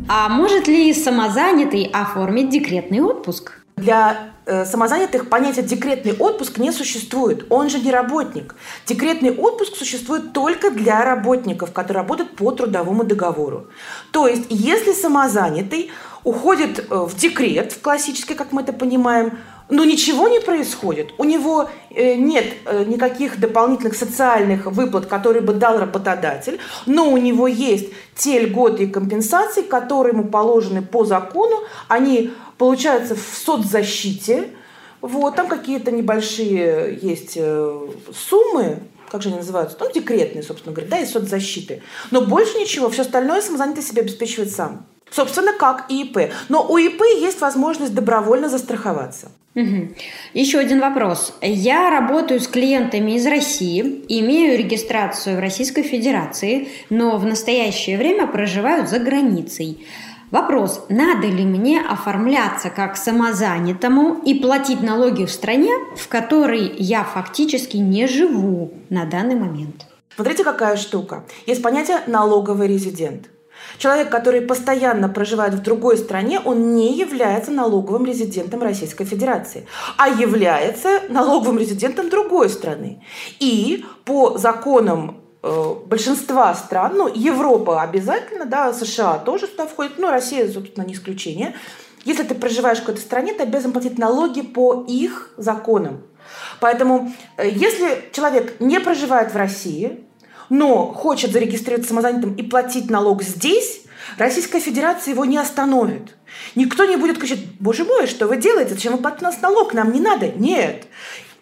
А может ли самозанятый оформить декретный отпуск? Для э, самозанятых понятие декретный отпуск не существует. Он же не работник. Декретный отпуск существует только для работников, которые работают по трудовому договору. То есть, если самозанятый уходит э, в декрет, в классический, как мы это понимаем, но ничего не происходит. У него э, нет э, никаких дополнительных социальных выплат, которые бы дал работодатель, но у него есть те льготы и компенсации, которые ему положены по закону. Они получаются в соцзащите. Вот, там какие-то небольшие есть э, суммы, как же они называются, там декретные, собственно говоря, да, и соцзащиты. Но больше ничего, все остальное самозанятый себе обеспечивает сам. Собственно, как и ИП. Но у ИП есть возможность добровольно застраховаться. Угу. Еще один вопрос. Я работаю с клиентами из России, имею регистрацию в Российской Федерации, но в настоящее время проживаю за границей. Вопрос, надо ли мне оформляться как самозанятому и платить налоги в стране, в которой я фактически не живу на данный момент? Смотрите, какая штука. Есть понятие налоговый резидент. Человек, который постоянно проживает в другой стране, он не является налоговым резидентом Российской Федерации, а является налоговым резидентом другой страны. И по законам большинства стран, ну, Европа обязательно, да, США тоже сюда входит, ну, Россия, собственно, не исключение. Если ты проживаешь в какой-то стране, ты обязан платить налоги по их законам. Поэтому, э, если человек не проживает в России, но хочет зарегистрироваться самозанятым и платить налог здесь, Российская Федерация его не остановит. Никто не будет кричать, боже мой, что вы делаете, зачем вы платите нас налог, нам не надо. Нет.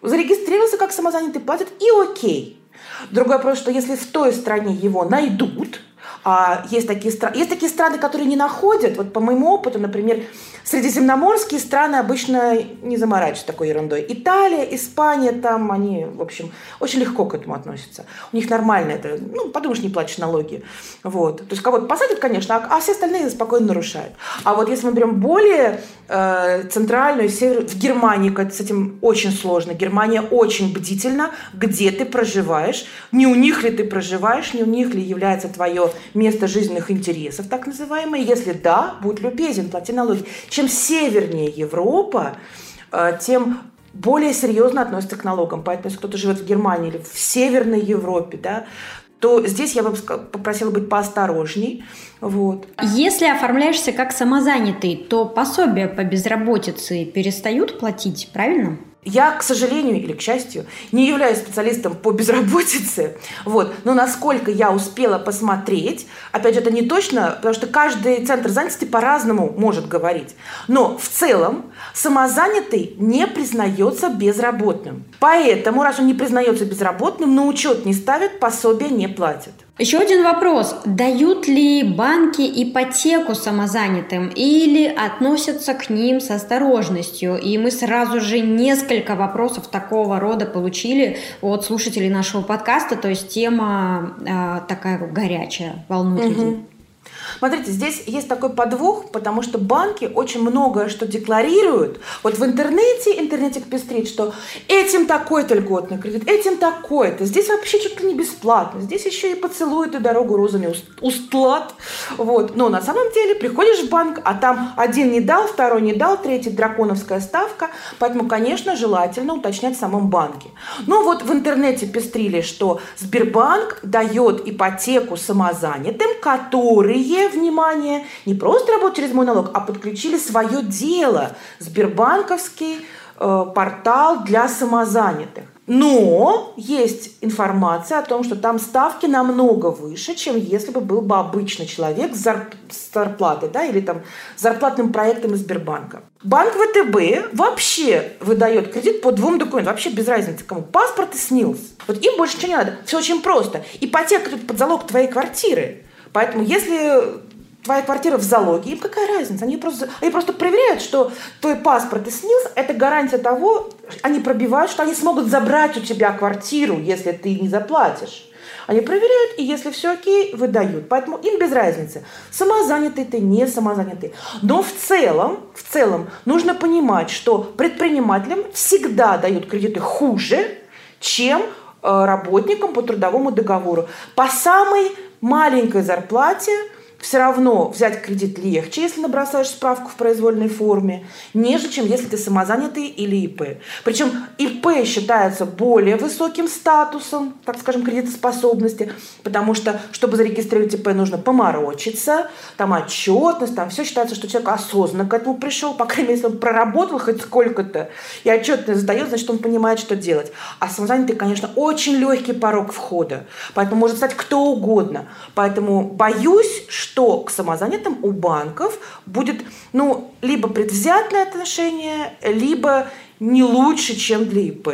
Зарегистрировался как самозанятый, платит и окей. Другой вопрос, что если в той стране его найдут, а есть такие, страны, есть такие страны, которые не находят. Вот по моему опыту, например, средиземноморские страны обычно не заморачиваются такой ерундой. Италия, Испания, там они, в общем, очень легко к этому относятся. У них нормально это. Ну, подумаешь, не платишь налоги. Вот. То есть кого-то посадят, конечно, а, а все остальные спокойно нарушают. А вот если мы берем более э, центральную, север, в Германии с этим очень сложно. Германия очень бдительна, где ты проживаешь, не у них ли ты проживаешь, не у них ли является твое место жизненных интересов, так называемое. Если да, будь любезен, плати налоги. Чем севернее Европа, э, тем более серьезно относятся к налогам. Поэтому, если кто-то живет в Германии или в Северной Европе, да, то здесь я бы попросила быть поосторожней. Вот. Если оформляешься как самозанятый, то пособия по безработице перестают платить, правильно? Я, к сожалению или к счастью, не являюсь специалистом по безработице, вот, но насколько я успела посмотреть, опять же, это не точно, потому что каждый центр занятости по-разному может говорить, но в целом самозанятый не признается безработным. Поэтому, раз он не признается безработным, на учет не ставят, пособие не платят. Еще один вопрос. Дают ли банки ипотеку самозанятым или относятся к ним с осторожностью? И мы сразу же несколько вопросов такого рода получили от слушателей нашего подкаста, то есть тема э, такая горячая, волнует угу. людей. Смотрите, здесь есть такой подвох, потому что банки очень многое что декларируют. Вот в интернете, интернетик пестрит, что этим такой-то льготный кредит, этим такой-то. Здесь вообще ли не бесплатно. Здесь еще и поцелуют и дорогу розами устлат. Вот. Но на самом деле приходишь в банк, а там один не дал, второй не дал, третий драконовская ставка. Поэтому, конечно, желательно уточнять в самом банке. Но вот в интернете пестрили, что Сбербанк дает ипотеку самозанятым, которые внимание, не просто работают через мой налог, а подключили свое дело, Сбербанковский э, портал для самозанятых. Но есть информация о том, что там ставки намного выше, чем если бы был бы обычный человек с зарплатой, да, или там зарплатным проектом из Сбербанка. Банк ВТБ вообще выдает кредит по двум документам, вообще без разницы кому. Паспорт и СНИЛС. Вот им больше ничего не надо. Все очень просто. Ипотека тут под залог твоей квартиры. Поэтому если твоя квартира в залоге, им какая разница? Они просто, они просто проверяют, что твой паспорт и СНИЛС – это гарантия того, они пробивают, что они смогут забрать у тебя квартиру, если ты не заплатишь. Они проверяют, и если все окей, выдают. Поэтому им без разницы, самозанятый ты, не самозанятый. Но в целом, в целом нужно понимать, что предпринимателям всегда дают кредиты хуже, чем работникам по трудовому договору. По самой маленькой зарплате все равно взять кредит легче, если набросаешь справку в произвольной форме, нежели чем если ты самозанятый или ИП. Причем ИП считается более высоким статусом, так скажем, кредитоспособности, потому что, чтобы зарегистрировать ИП, нужно поморочиться, там отчетность, там все считается, что человек осознанно к этому пришел, по крайней мере, если он проработал хоть сколько-то, и отчетность задает, значит, он понимает, что делать. А самозанятый, конечно, очень легкий порог входа, поэтому может стать кто угодно. Поэтому боюсь, что что к самозанятым у банков будет ну, либо предвзятое отношение, либо не лучше, чем для ИП.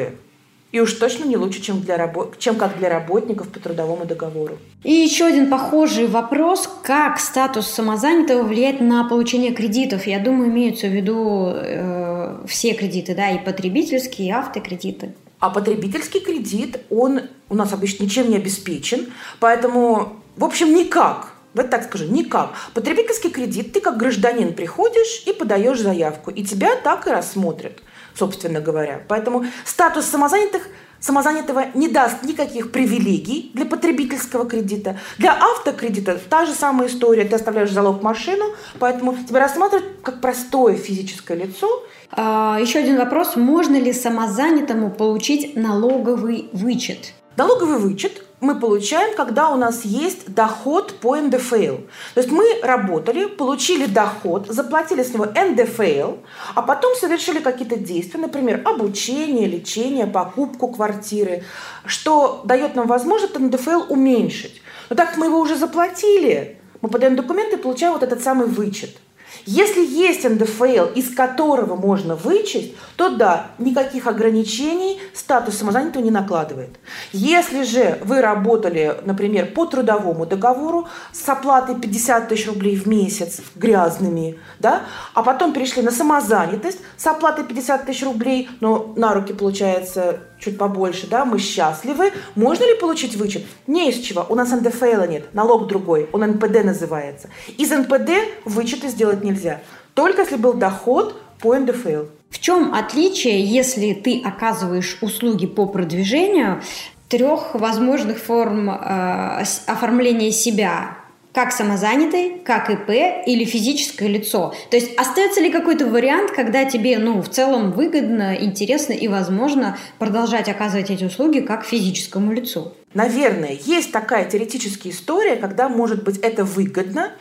И уж точно не лучше, чем, для рабо- чем как для работников по трудовому договору. И еще один похожий вопрос. Как статус самозанятого влияет на получение кредитов? Я думаю, имеются в виду э, все кредиты, да, и потребительские, и автокредиты. А потребительский кредит, он у нас обычно ничем не обеспечен, поэтому, в общем, никак. Вот так скажу, никак. Потребительский кредит, ты как гражданин приходишь и подаешь заявку, и тебя так и рассмотрят, собственно говоря. Поэтому статус самозанятых самозанятого не даст никаких привилегий для потребительского кредита. Для автокредита та же самая история. Ты оставляешь залог машину, поэтому тебя рассматривают как простое физическое лицо. А, еще один вопрос. Можно ли самозанятому получить налоговый вычет? Налоговый вычет мы получаем, когда у нас есть доход по НДФЛ. То есть мы работали, получили доход, заплатили с него НДФЛ, а потом совершили какие-то действия, например, обучение, лечение, покупку квартиры, что дает нам возможность НДФЛ уменьшить. Но так мы его уже заплатили, мы подаем документы и получаем вот этот самый вычет – если есть НДФЛ, из которого можно вычесть, то да, никаких ограничений статус самозанятого не накладывает. Если же вы работали, например, по трудовому договору с оплатой 50 тысяч рублей в месяц грязными, да, а потом перешли на самозанятость с оплатой 50 тысяч рублей, но на руки получается чуть побольше, да, мы счастливы. Можно ли получить вычет? Не из чего. У нас НДФЛ нет, налог другой, он НПД называется. Из НПД вычеты сделать нельзя. Только если был доход по НДФЛ. В чем отличие, если ты оказываешь услуги по продвижению трех возможных форм э, оформления себя как самозанятый, как ИП или физическое лицо. То есть остается ли какой-то вариант, когда тебе ну, в целом выгодно, интересно и возможно продолжать оказывать эти услуги как физическому лицу? Наверное, есть такая теоретическая история, когда, может быть, это выгодно,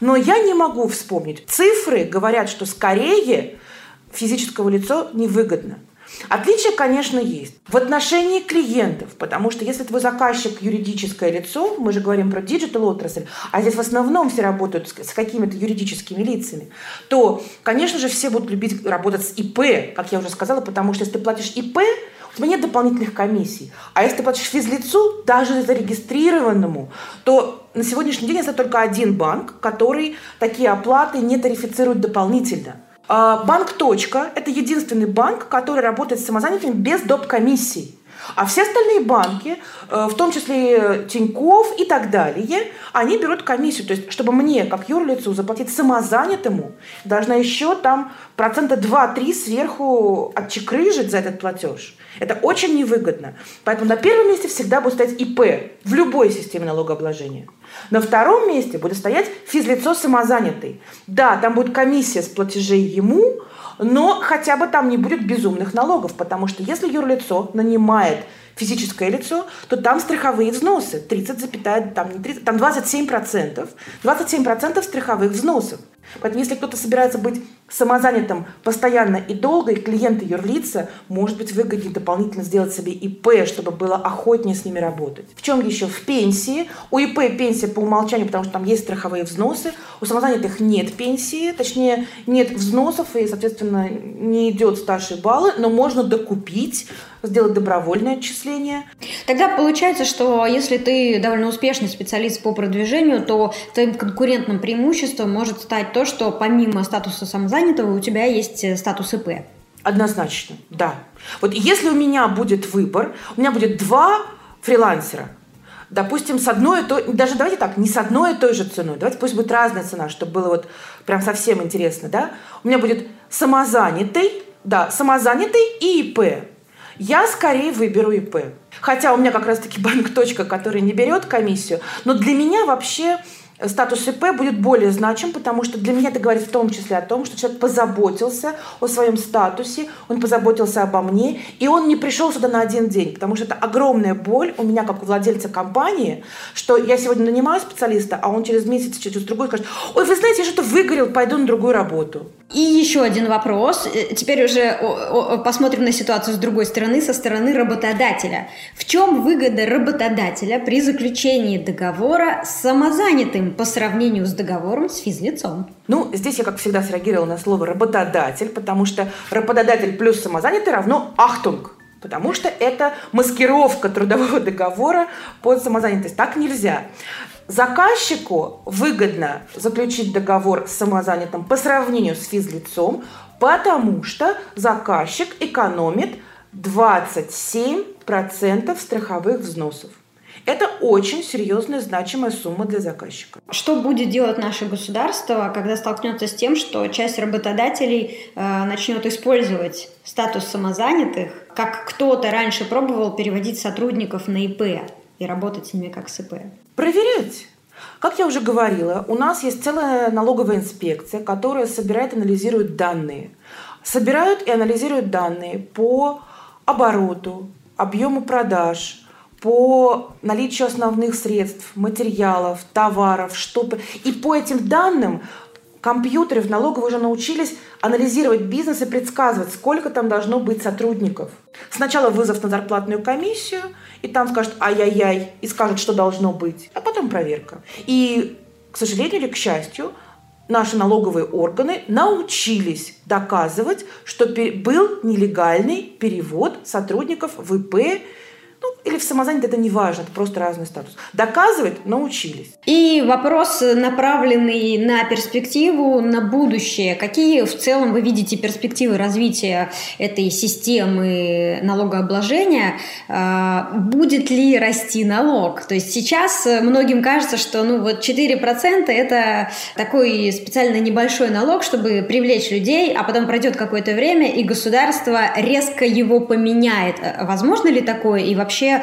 но я не могу вспомнить. Цифры говорят, что скорее физического лицо невыгодно. Отличия, конечно, есть. В отношении клиентов, потому что если твой заказчик юридическое лицо, мы же говорим про digital отрасль, а здесь в основном все работают с какими-то юридическими лицами, то, конечно же, все будут любить работать с ИП, как я уже сказала, потому что если ты платишь ИП, у тебя нет дополнительных комиссий. А если ты платишь физлицу, даже зарегистрированному, то на сегодняшний день это только один банк, который такие оплаты не тарифицирует дополнительно. А, банк «Точка» – это единственный банк, который работает с самозанятыми без доп. комиссий. А все остальные банки, э, в том числе Тиньков и так далее, они берут комиссию. То есть, чтобы мне, как юрлицу, заплатить самозанятому, должна еще там процента 2-3 сверху отчекрыжить за этот платеж. Это очень невыгодно. Поэтому на первом месте всегда будет стоять ИП в любой системе налогообложения. На втором месте будет стоять физлицо самозанятый. Да, там будет комиссия с платежей ему, но хотя бы там не будет безумных налогов, потому что если юрлицо нанимает физическое лицо, то там страховые взносы 30, там, не 30, там 27%, 27% страховых взносов. Поэтому если кто-то собирается быть самозанятым постоянно и долго, и клиенты юрлица, может быть, выгоднее дополнительно сделать себе ИП, чтобы было охотнее с ними работать. В чем еще? В пенсии. У ИП пенсия по умолчанию, потому что там есть страховые взносы. У самозанятых нет пенсии, точнее, нет взносов, и, соответственно, не идет старшие баллы, но можно докупить сделать добровольное отчисление. Тогда получается, что если ты довольно успешный специалист по продвижению, то твоим конкурентным преимуществом может стать то, что помимо статуса самозанятого у тебя есть э, статус ИП. Однозначно, да. Вот если у меня будет выбор, у меня будет два фрилансера, допустим, с одной и той, даже давайте так, не с одной и той же ценой, давайте пусть будет разная цена, чтобы было вот прям совсем интересно, да, у меня будет самозанятый, да, самозанятый и ИП я скорее выберу ИП. Хотя у меня как раз-таки банк «Точка», который не берет комиссию. Но для меня вообще статус ИП будет более значим, потому что для меня это говорит в том числе о том, что человек позаботился о своем статусе, он позаботился обо мне, и он не пришел сюда на один день, потому что это огромная боль у меня, как у владельца компании, что я сегодня нанимаю специалиста, а он через месяц, через другой скажет, ой, вы знаете, я что-то выгорел, пойду на другую работу. И еще один вопрос. Э, теперь уже посмотрим на ситуацию с другой стороны, со стороны работодателя. В чем выгода работодателя при заключении договора с самозанятым по сравнению с договором с физлицом? Ну, здесь я, как всегда, среагировала на слово «работодатель», потому что работодатель плюс самозанятый равно «ахтунг». Потому что это маскировка трудового договора под самозанятость. Так нельзя. Заказчику выгодно заключить договор с самозанятым по сравнению с физлицом, потому что заказчик экономит 27% страховых взносов. Это очень серьезная, значимая сумма для заказчика. Что будет делать наше государство, когда столкнется с тем, что часть работодателей э, начнет использовать статус самозанятых, как кто-то раньше пробовал переводить сотрудников на ИП и работать с ними как с ИП? Проверять. Как я уже говорила, у нас есть целая налоговая инспекция, которая собирает и анализирует данные. Собирают и анализируют данные по обороту, объему продаж, по наличию основных средств, материалов, товаров, что И по этим данным компьютеры в налоговой уже научились анализировать бизнес и предсказывать, сколько там должно быть сотрудников. Сначала вызов на зарплатную комиссию, и там скажут ай-яй-яй, и скажут, что должно быть, а потом проверка. И, к сожалению или к счастью, наши налоговые органы научились доказывать, что был нелегальный перевод сотрудников в ну, или в самозанятый, это не важно, это просто разный статус. Доказывать научились. И вопрос, направленный на перспективу, на будущее. Какие в целом вы видите перспективы развития этой системы налогообложения? А, будет ли расти налог? То есть сейчас многим кажется, что ну, вот 4% это такой специально небольшой налог, чтобы привлечь людей, а потом пройдет какое-то время, и государство резко его поменяет. Возможно ли такое? И вообще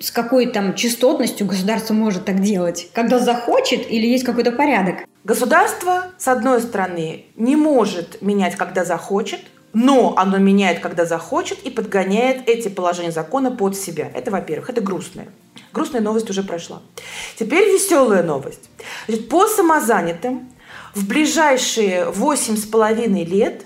с какой там частотностью государство может так делать? Когда захочет или есть какой-то порядок? Государство, с одной стороны, не может менять, когда захочет, но оно меняет, когда захочет, и подгоняет эти положения закона под себя. Это, во-первых, это грустная. Грустная новость уже прошла. Теперь веселая новость. Значит, по самозанятым в ближайшие восемь с половиной лет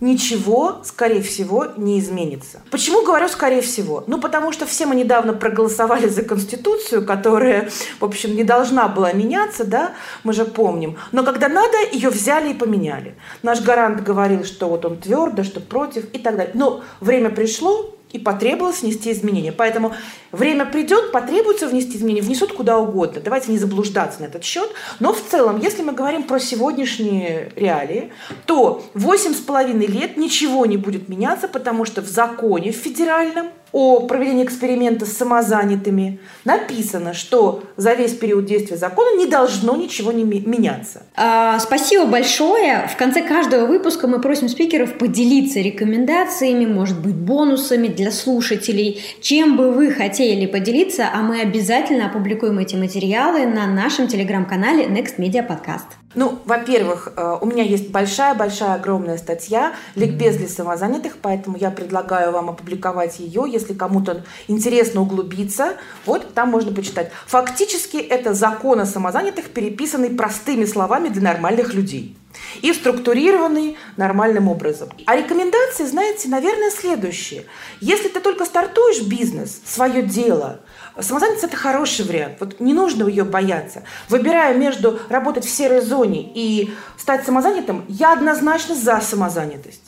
ничего, скорее всего, не изменится. Почему говорю «скорее всего»? Ну, потому что все мы недавно проголосовали за Конституцию, которая, в общем, не должна была меняться, да, мы же помним. Но когда надо, ее взяли и поменяли. Наш гарант говорил, что вот он твердо, что против и так далее. Но время пришло, и потребовалось внести изменения. Поэтому время придет, потребуется внести изменения, внесут куда угодно. Давайте не заблуждаться на этот счет. Но в целом, если мы говорим про сегодняшние реалии, то 8,5 лет ничего не будет меняться, потому что в законе в федеральном о проведении эксперимента с самозанятыми написано, что за весь период действия закона не должно ничего не меняться. А, спасибо большое. В конце каждого выпуска мы просим спикеров поделиться рекомендациями, может быть, бонусами для слушателей. Чем бы вы хотели поделиться, а мы обязательно опубликуем эти материалы на нашем телеграм-канале Next Media Podcast. Ну, во-первых, э, у меня есть большая-большая огромная статья «Ликбез для самозанятых», поэтому я предлагаю вам опубликовать ее, если кому-то интересно углубиться. Вот, там можно почитать. Фактически это закон о самозанятых, переписанный простыми словами для нормальных людей и структурированный нормальным образом. А рекомендации, знаете, наверное, следующие. Если ты только стартуешь бизнес, свое дело – Самозанятость – это хороший вариант. Вот не нужно ее бояться. Выбирая между работать в серой зоне и стать самозанятым, я однозначно за самозанятость.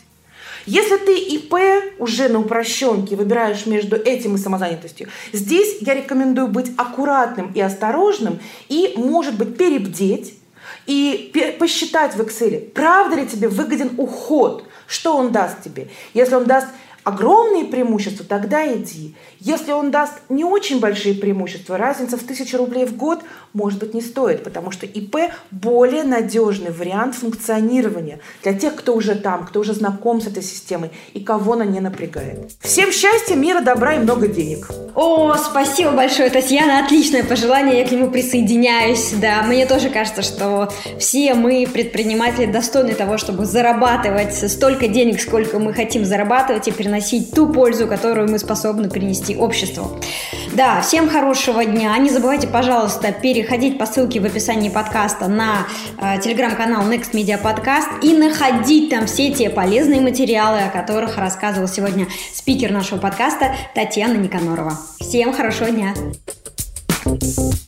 Если ты ИП уже на упрощенке выбираешь между этим и самозанятостью, здесь я рекомендую быть аккуратным и осторожным и, может быть, перебдеть и посчитать в Excel, правда ли тебе выгоден уход, что он даст тебе. Если он даст огромные преимущества, тогда иди. Если он даст не очень большие преимущества, разница в тысячу рублей в год, может быть, не стоит, потому что ИП более надежный вариант функционирования для тех, кто уже там, кто уже знаком с этой системой и кого она не напрягает. Всем счастья, мира, добра и много денег. О, спасибо большое, Татьяна, отличное пожелание, я к нему присоединяюсь. Да, мне тоже кажется, что все мы, предприниматели, достойны того, чтобы зарабатывать столько денег, сколько мы хотим зарабатывать и приносить приносить ту пользу, которую мы способны принести обществу. Да, всем хорошего дня. Не забывайте, пожалуйста, переходить по ссылке в описании подкаста на э, телеграм-канал Next Media Podcast и находить там все те полезные материалы, о которых рассказывал сегодня спикер нашего подкаста Татьяна Никанорова. Всем хорошего дня! thank you